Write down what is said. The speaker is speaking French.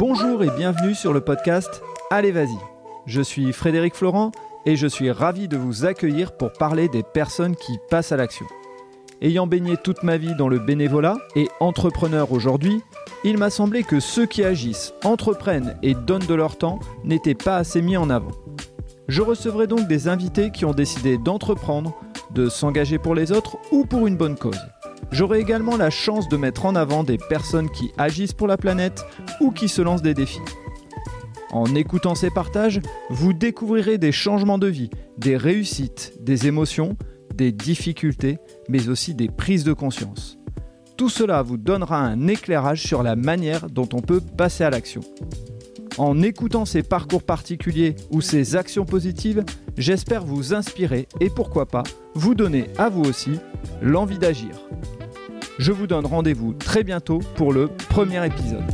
Bonjour et bienvenue sur le podcast Allez vas-y. Je suis Frédéric Florent et je suis ravi de vous accueillir pour parler des personnes qui passent à l'action. Ayant baigné toute ma vie dans le bénévolat et entrepreneur aujourd'hui, il m'a semblé que ceux qui agissent, entreprennent et donnent de leur temps n'étaient pas assez mis en avant. Je recevrai donc des invités qui ont décidé d'entreprendre, de s'engager pour les autres ou pour une bonne cause. J'aurai également la chance de mettre en avant des personnes qui agissent pour la planète ou qui se lancent des défis. En écoutant ces partages, vous découvrirez des changements de vie, des réussites, des émotions, des difficultés, mais aussi des prises de conscience. Tout cela vous donnera un éclairage sur la manière dont on peut passer à l'action. En écoutant ces parcours particuliers ou ces actions positives, j'espère vous inspirer et pourquoi pas vous donner à vous aussi l'envie d'agir. Je vous donne rendez-vous très bientôt pour le premier épisode.